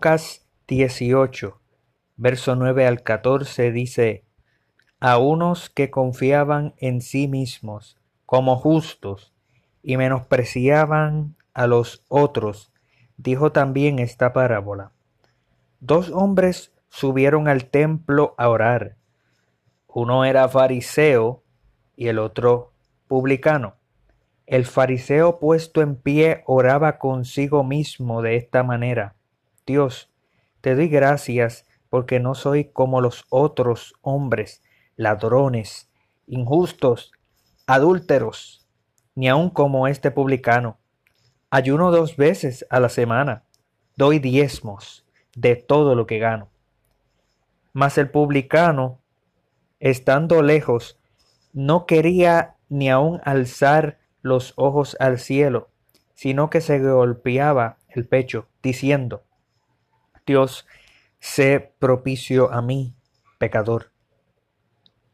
Lucas 18, verso 9 al 14 dice, a unos que confiaban en sí mismos como justos y menospreciaban a los otros, dijo también esta parábola. Dos hombres subieron al templo a orar. Uno era fariseo y el otro publicano. El fariseo puesto en pie oraba consigo mismo de esta manera. Dios, te doy gracias porque no soy como los otros hombres, ladrones, injustos, adúlteros, ni aun como este publicano. Ayuno dos veces a la semana, doy diezmos de todo lo que gano. Mas el publicano, estando lejos, no quería ni aun alzar los ojos al cielo, sino que se golpeaba el pecho, diciendo, Dios, sé propicio a mí, pecador.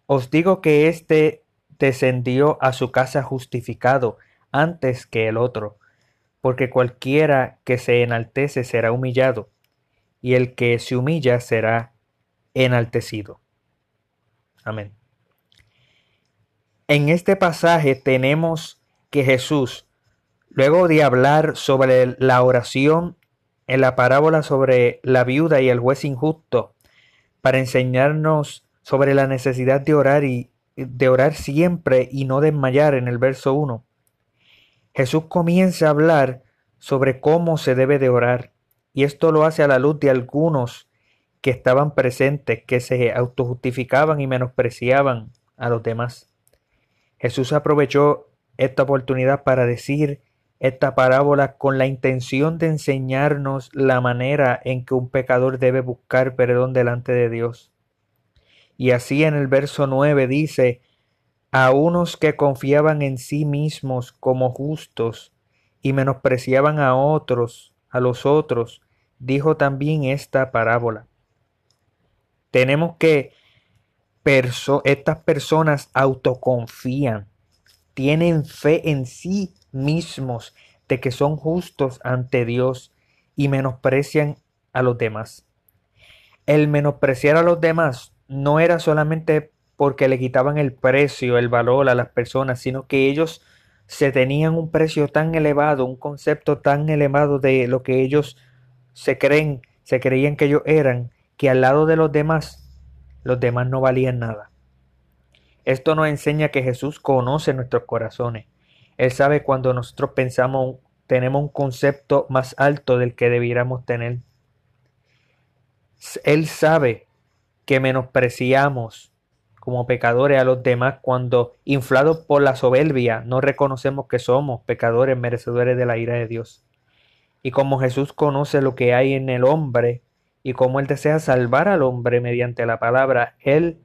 Os digo que éste descendió a su casa justificado antes que el otro, porque cualquiera que se enaltece será humillado, y el que se humilla será enaltecido. Amén. En este pasaje tenemos que Jesús, luego de hablar sobre la oración en la parábola sobre la viuda y el juez injusto, para enseñarnos sobre la necesidad de orar y de orar siempre y no desmayar en el verso 1. Jesús comienza a hablar sobre cómo se debe de orar y esto lo hace a la luz de algunos que estaban presentes, que se autojustificaban y menospreciaban a los demás. Jesús aprovechó esta oportunidad para decir esta parábola con la intención de enseñarnos la manera en que un pecador debe buscar perdón delante de Dios. Y así en el verso 9 dice, a unos que confiaban en sí mismos como justos y menospreciaban a otros, a los otros, dijo también esta parábola. Tenemos que estas personas autoconfían, tienen fe en sí mismos de que son justos ante Dios y menosprecian a los demás. El menospreciar a los demás no era solamente porque le quitaban el precio, el valor a las personas, sino que ellos se tenían un precio tan elevado, un concepto tan elevado de lo que ellos se creen, se creían que ellos eran, que al lado de los demás, los demás no valían nada. Esto nos enseña que Jesús conoce nuestros corazones. Él sabe cuando nosotros pensamos, tenemos un concepto más alto del que debiéramos tener. Él sabe que menospreciamos como pecadores a los demás cuando, inflados por la soberbia, no reconocemos que somos pecadores merecedores de la ira de Dios. Y como Jesús conoce lo que hay en el hombre y como Él desea salvar al hombre mediante la palabra, Él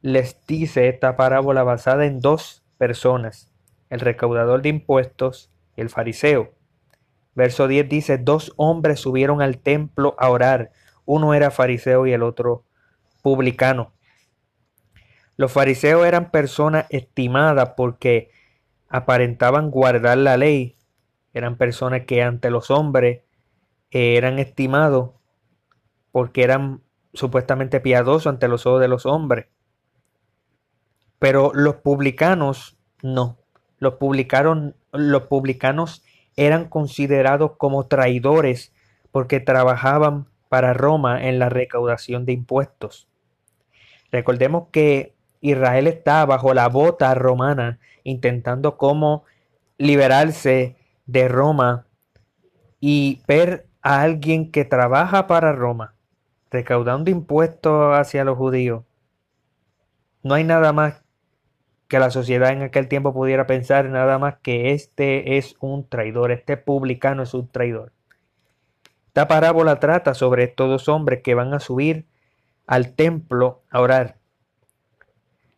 les dice esta parábola basada en dos personas, el recaudador de impuestos y el fariseo. Verso 10 dice, dos hombres subieron al templo a orar, uno era fariseo y el otro publicano. Los fariseos eran personas estimadas porque aparentaban guardar la ley. Eran personas que ante los hombres eran estimados porque eran supuestamente piadosos ante los ojos de los hombres. Pero los publicanos no. Los, publicanos eran considerados como traidores porque trabajaban para Roma en la recaudación de impuestos. Recordemos que Israel está bajo la bota romana, intentando cómo liberarse de Roma y ver a alguien que trabaja para Roma, recaudando impuestos hacia los judíos. No hay nada más que la sociedad en aquel tiempo pudiera pensar, nada más que este es un traidor, este publicano es un traidor. Esta parábola trata sobre estos dos hombres que van a subir al templo a orar.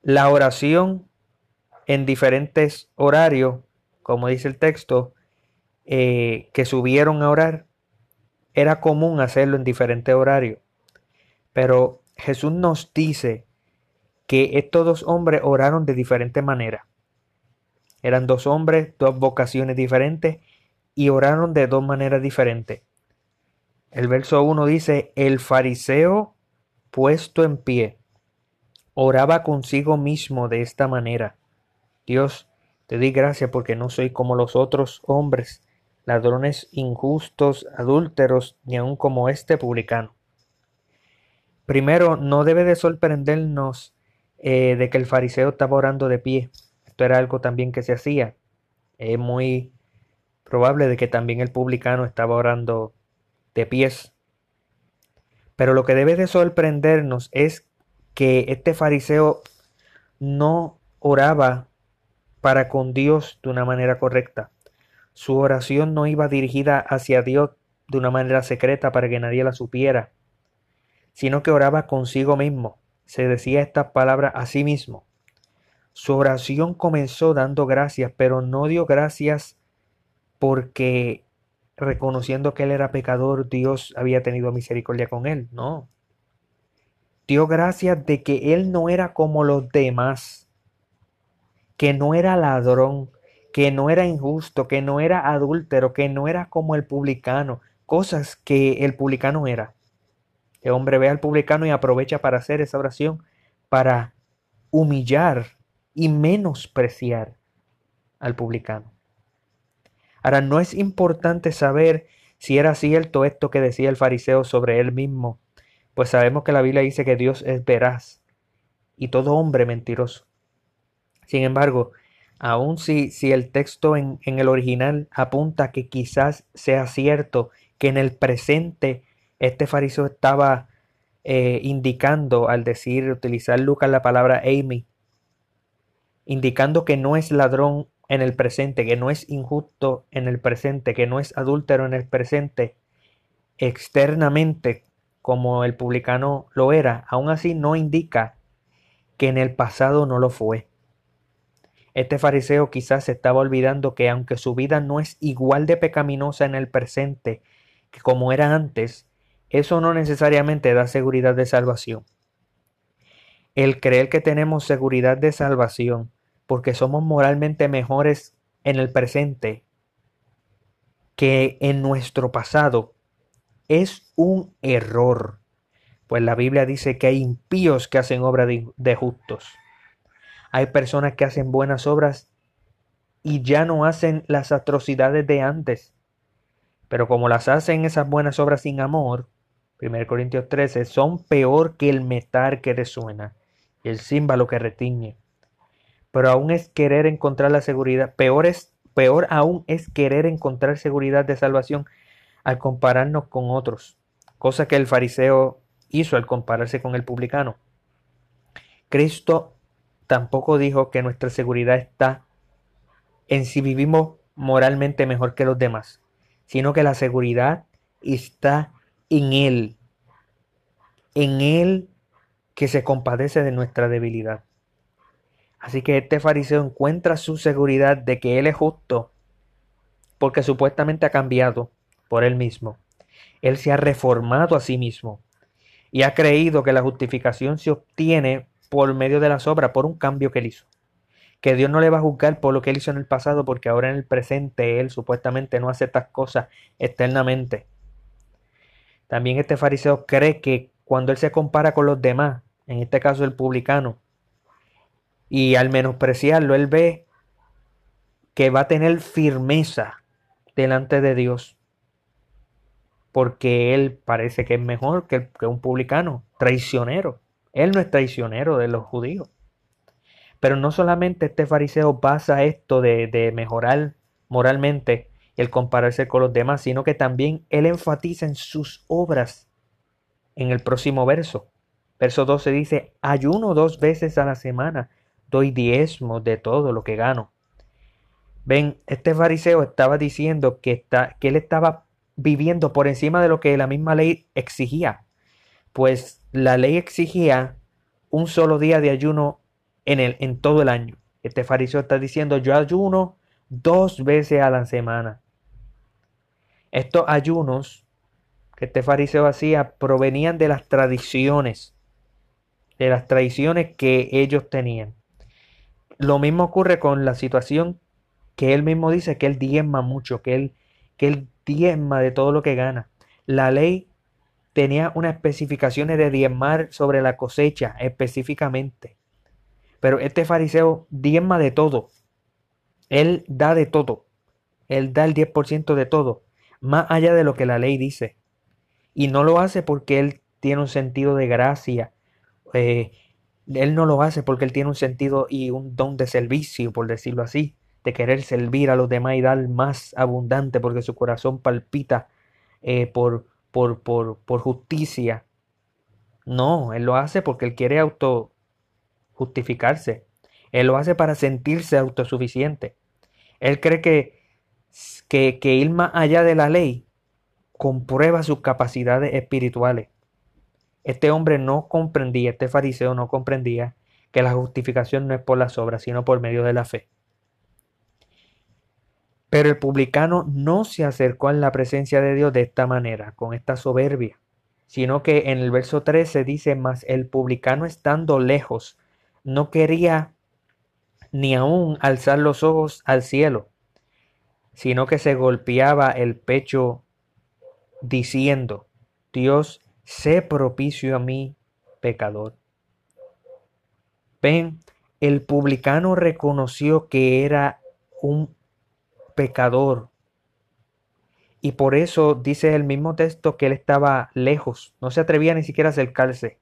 La oración en diferentes horarios, como dice el texto, eh, que subieron a orar, era común hacerlo en diferentes horarios. Pero Jesús nos dice que estos dos hombres oraron de diferente manera. Eran dos hombres, dos vocaciones diferentes y oraron de dos maneras diferentes. El verso 1 dice, el fariseo puesto en pie oraba consigo mismo de esta manera. Dios, te di gracias porque no soy como los otros hombres, ladrones injustos, adúlteros, ni aun como este publicano. Primero, no debe de sorprendernos eh, de que el fariseo estaba orando de pie. Esto era algo también que se hacía. Es muy probable de que también el publicano estaba orando de pies. Pero lo que debe de sorprendernos es que este fariseo no oraba para con Dios de una manera correcta. Su oración no iba dirigida hacia Dios de una manera secreta para que nadie la supiera, sino que oraba consigo mismo. Se decía estas palabras a sí mismo. Su oración comenzó dando gracias, pero no dio gracias porque reconociendo que él era pecador, Dios había tenido misericordia con él. No. Dio gracias de que él no era como los demás, que no era ladrón, que no era injusto, que no era adúltero, que no era como el publicano, cosas que el publicano era. El hombre ve al publicano y aprovecha para hacer esa oración, para humillar y menospreciar al publicano. Ahora, no es importante saber si era cierto esto que decía el fariseo sobre él mismo, pues sabemos que la Biblia dice que Dios es veraz y todo hombre mentiroso. Sin embargo, aun si, si el texto en, en el original apunta que quizás sea cierto que en el presente este fariseo estaba eh, indicando al decir, utilizar Lucas la palabra Amy, indicando que no es ladrón en el presente, que no es injusto en el presente, que no es adúltero en el presente, externamente como el publicano lo era, aún así no indica que en el pasado no lo fue. Este fariseo quizás se estaba olvidando que aunque su vida no es igual de pecaminosa en el presente que como era antes, eso no necesariamente da seguridad de salvación. El creer que tenemos seguridad de salvación porque somos moralmente mejores en el presente que en nuestro pasado es un error, pues la Biblia dice que hay impíos que hacen obra de, de justos. Hay personas que hacen buenas obras y ya no hacen las atrocidades de antes. Pero como las hacen esas buenas obras sin amor, 1 Corintios 13, son peor que el metal que resuena y el címbalo que retiñe. Pero aún es querer encontrar la seguridad, peor, es, peor aún es querer encontrar seguridad de salvación al compararnos con otros, cosa que el fariseo hizo al compararse con el publicano. Cristo tampoco dijo que nuestra seguridad está en si vivimos moralmente mejor que los demás, sino que la seguridad está en Él, en Él que se compadece de nuestra debilidad. Así que este fariseo encuentra su seguridad de que Él es justo, porque supuestamente ha cambiado por Él mismo. Él se ha reformado a sí mismo y ha creído que la justificación se obtiene por medio de las obras, por un cambio que él hizo. Que Dios no le va a juzgar por lo que él hizo en el pasado, porque ahora en el presente él supuestamente no hace estas cosas externamente. También este fariseo cree que cuando él se compara con los demás, en este caso el publicano, y al menospreciarlo, él ve que va a tener firmeza delante de Dios, porque él parece que es mejor que, un publicano, traicionero. Él no es traicionero de los judíos. Pero no solamente este fariseo pasa esto de, de mejorar moralmente el compararse con los demás, sino que también él enfatiza en sus obras en el próximo verso. Verso 12 dice, ayuno dos veces a la semana, doy diezmo de todo lo que gano. Ven, este fariseo estaba diciendo que, está, que él estaba viviendo por encima de lo que la misma ley exigía pues la ley exigía un solo día de ayuno en, el, en todo el año. Este fariseo está diciendo, yo ayuno dos veces a la semana. Estos ayunos que este fariseo hacía provenían de las tradiciones, de las tradiciones que ellos tenían. Lo mismo ocurre con la situación que él mismo dice que él diezma mucho, que él, que él diezma de todo lo que gana. La ley tenía unas especificaciones de diezmar sobre la cosecha específicamente. Pero este fariseo diezma de todo. Él da de todo. Él da el 10% de todo, más allá de lo que la ley dice. Y no lo hace porque él tiene un sentido de gracia. Eh, él no lo hace porque él tiene un sentido y un don de servicio, por decirlo así, de querer servir a los demás y dar más abundante porque su corazón palpita eh, por, por, por, por justicia. No, él lo hace porque él quiere auto justificarse. Él lo hace para sentirse autosuficiente. Él cree que, que, que ir más allá de la ley comprueba sus capacidades espirituales. Este hombre no comprendía, este fariseo no comprendía que la justificación no es por las obras, sino por medio de la fe. Pero el publicano no se acercó a la presencia de Dios de esta manera, con esta soberbia, sino que en el verso 13 dice, más el publicano estando lejos, no quería ni aún alzar los ojos al cielo, sino que se golpeaba el pecho diciendo, Dios, sé propicio a mí, pecador. Ven, el publicano reconoció que era un pecador. Y por eso dice el mismo texto que él estaba lejos, no se atrevía ni siquiera a acercarse.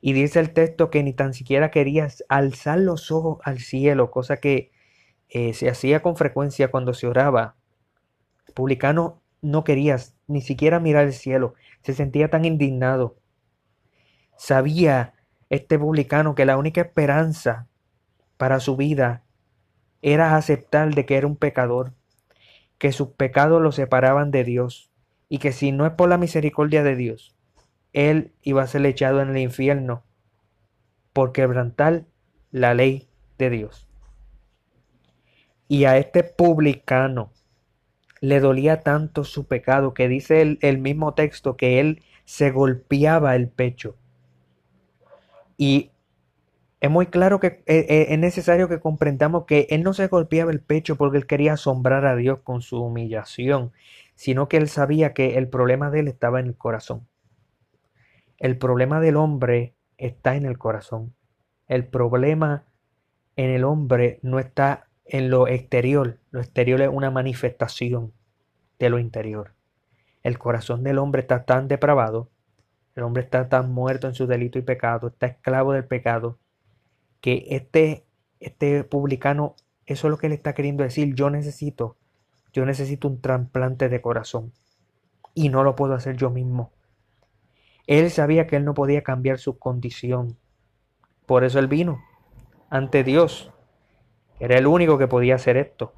Y dice el texto que ni tan siquiera quería alzar los ojos al cielo, cosa que eh, se hacía con frecuencia cuando se oraba. El publicano no quería ni siquiera mirar el cielo, se sentía tan indignado. Sabía este publicano que la única esperanza para su vida era aceptar de que era un pecador, que sus pecados lo separaban de Dios y que si no es por la misericordia de Dios, él iba a ser echado en el infierno por quebrantar la ley de Dios. Y a este publicano le dolía tanto su pecado que dice el, el mismo texto que él se golpeaba el pecho. Y es muy claro que eh, eh, es necesario que comprendamos que él no se golpeaba el pecho porque él quería asombrar a Dios con su humillación, sino que él sabía que el problema de él estaba en el corazón. El problema del hombre está en el corazón. El problema en el hombre no está en lo exterior. Lo exterior es una manifestación de lo interior. El corazón del hombre está tan depravado, el hombre está tan muerto en su delito y pecado, está esclavo del pecado, que este, este publicano, eso es lo que le está queriendo decir, yo necesito, yo necesito un trasplante de corazón y no lo puedo hacer yo mismo. Él sabía que él no podía cambiar su condición. Por eso él vino ante Dios. Era el único que podía hacer esto.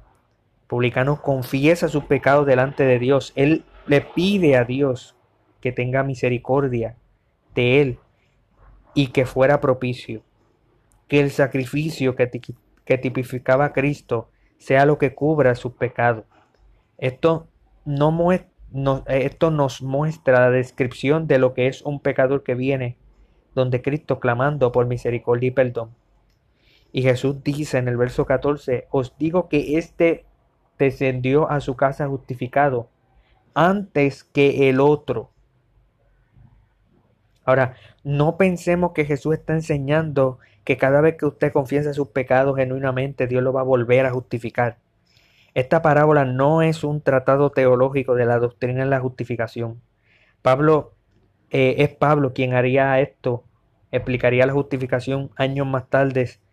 Publicano confiesa sus pecados delante de Dios. Él le pide a Dios que tenga misericordia de él y que fuera propicio. Que el sacrificio que, tipificaba Cristo sea lo que cubra sus pecados. Esto no esto nos muestra la descripción de lo que es un pecador que viene, donde Cristo clamando por misericordia y perdón. Y Jesús dice en el verso 14, os digo que éste descendió a su casa justificado antes que el otro. Ahora, no pensemos que Jesús está enseñando que cada vez que usted confiesa sus pecados genuinamente, Dios lo va a volver a justificar. Esta parábola no es un tratado teológico de la doctrina en la justificación. Pablo eh, es Pablo quien haría esto, explicaría la justificación años más tarde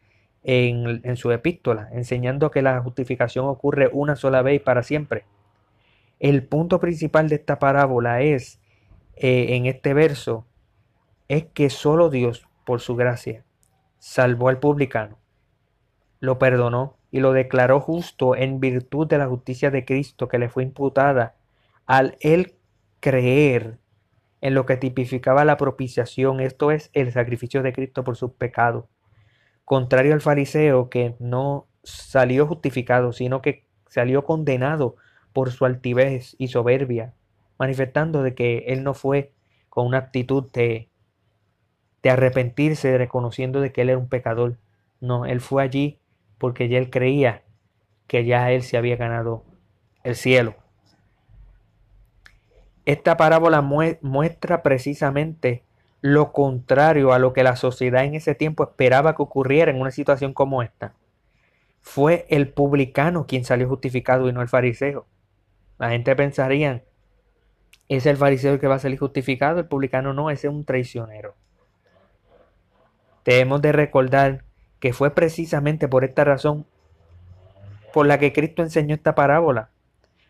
en, su epístola, enseñando que la justificación ocurre una sola vez para siempre. El punto principal de esta parábola es, eh, en este verso, es que solo Dios, por su gracia, salvó al publicano, lo perdonó y lo declaró justo en virtud de la justicia de Cristo que le fue imputada al él creer en lo que tipificaba la propiciación, esto es el sacrificio de Cristo por sus pecados. Contrario al fariseo que no salió justificado, sino que salió condenado por su altivez y soberbia, manifestando de que él no fue con una actitud de, de arrepentirse, reconociendo de que él era un pecador. No, él fue allí porque ya él creía que ya él se había ganado el cielo. esta parábola muestra precisamente lo contrario a lo que la sociedad en ese tiempo esperaba que ocurriera en una situación como esta. Fue el publicano quien salió justificado y no el fariseo. La gente pensaría, es el fariseo el que va a salir justificado, el publicano no, ese es un traicionero. Debemos de recordar que fue precisamente por esta razón por la que Cristo enseñó esta parábola,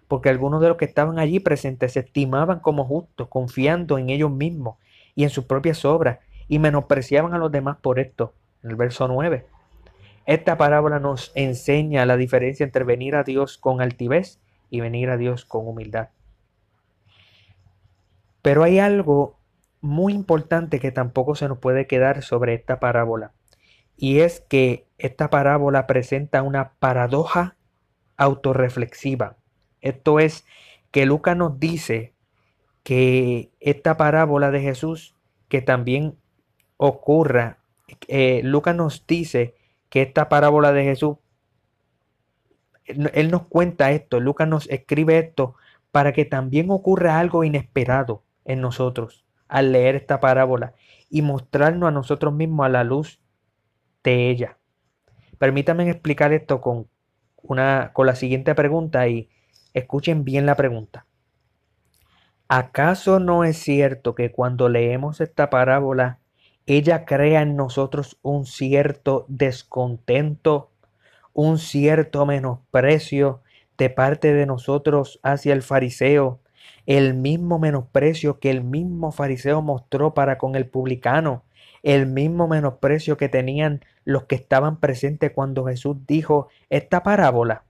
porque algunos de los que estaban allí presentes se estimaban como justos, confiando en ellos mismos y en sus propias obras, y menospreciaban a los demás por esto, en el verso 9. Esta parábola nos enseña la diferencia entre venir a Dios con altivez y venir a Dios con humildad. Pero hay algo muy importante que tampoco se nos puede quedar sobre esta parábola. Y es que esta parábola presenta una paradoja autorreflexiva. Esto es que Lucas nos dice que esta parábola de Jesús, que también ocurra, eh, Lucas nos dice que esta parábola de Jesús, él nos cuenta esto, Lucas nos escribe esto para que también ocurra algo inesperado en nosotros al leer esta parábola y mostrarnos a nosotros mismos a la luz de ella. Permítanme explicar esto con, una, con la siguiente pregunta y escuchen bien la pregunta. ¿Acaso no es cierto que cuando leemos esta parábola, ella crea en nosotros un cierto descontento, un cierto menosprecio de parte de nosotros hacia el fariseo, el mismo menosprecio que el mismo fariseo mostró para con el publicano, el mismo menosprecio que tenían los que estaban presentes cuando Jesús dijo esta parábola.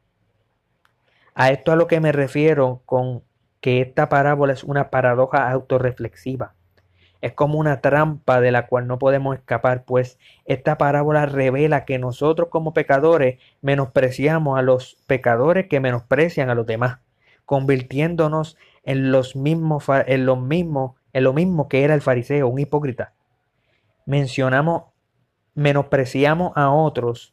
A esto a lo que me refiero con que esta parábola es una paradoja autorreflexiva. Es como una trampa de la cual no podemos escapar, pues esta parábola revela que nosotros como pecadores menospreciamos a los pecadores que menosprecian a los demás, convirtiéndonos en los mismos en lo mismo, en lo mismo que era el fariseo, un hipócrita. Mencionamos, menospreciamos a otros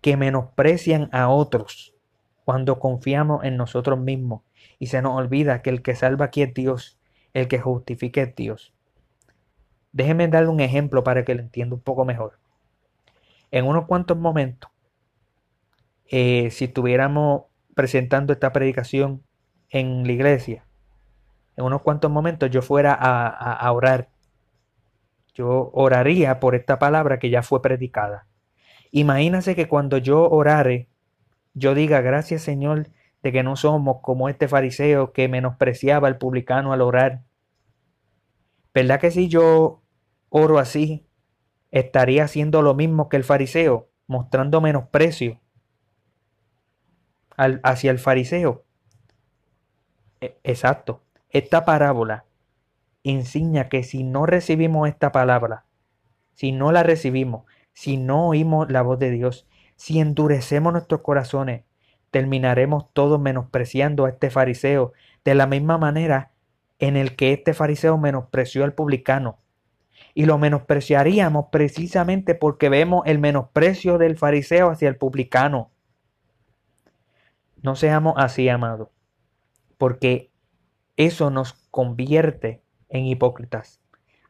que menosprecian a otros cuando confiamos en nosotros mismos y se nos olvida que el que salva aquí es Dios, el que justifica es Dios. Déjeme darle un ejemplo para que lo entienda un poco mejor. En unos cuantos momentos, eh, si estuviéramos presentando esta predicación en la iglesia, en unos cuantos momentos yo fuera a, orar, yo oraría por esta palabra que ya fue predicada. Imagínase que cuando yo orare, yo diga gracias Señor de que no somos como este fariseo que menospreciaba al publicano al orar. ¿Verdad que si yo oro así, estaría haciendo lo mismo que el fariseo, mostrando menosprecio hacia el fariseo? E, exacto. Esta parábola enseña que si no recibimos esta palabra, si no la recibimos, si no oímos la voz de Dios, si endurecemos nuestros corazones, terminaremos todos menospreciando a este fariseo de la misma manera en el que este fariseo menospreció al publicano. Y lo menospreciaríamos precisamente porque vemos el menosprecio del fariseo hacia el publicano. No seamos así, amados, porque eso nos convierte en hipócritas.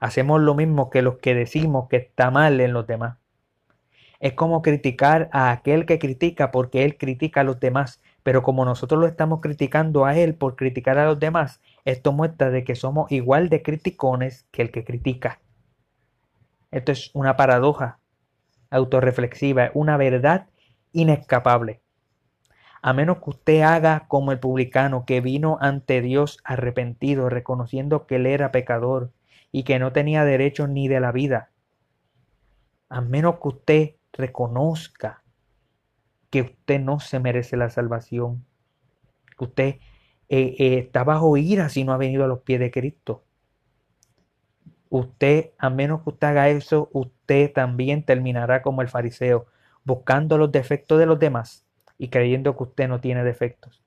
Hacemos lo mismo que los que decimos que está mal en los demás. Es como criticar a aquel que critica porque él critica a los demás, pero como nosotros lo estamos criticando a él por criticar a los demás, esto muestra de que somos igual de criticones que el que critica. Esto es una paradoja autorreflexiva, una verdad inescapable a menos que usted haga como el publicano que vino ante Dios arrepentido, reconociendo que él era pecador y que no tenía derecho ni de la vida. A menos que usted reconozca que usted no se merece la salvación, que usted eh, eh, está bajo ira si no ha venido a los pies de Cristo. Usted, a menos que usted haga eso, usted también terminará como el fariseo, buscando los defectos de los demás y creyendo que usted no tiene defectos.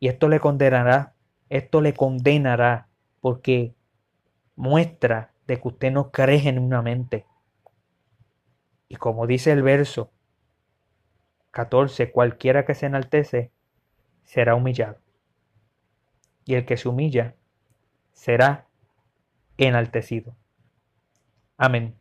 Y esto le condenará, esto le condenará porque muestra de que usted no cree genuinamente. Y como dice el verso 14, cualquiera que se enaltece será humillado. Y el que se humilla será enaltecido. Amén.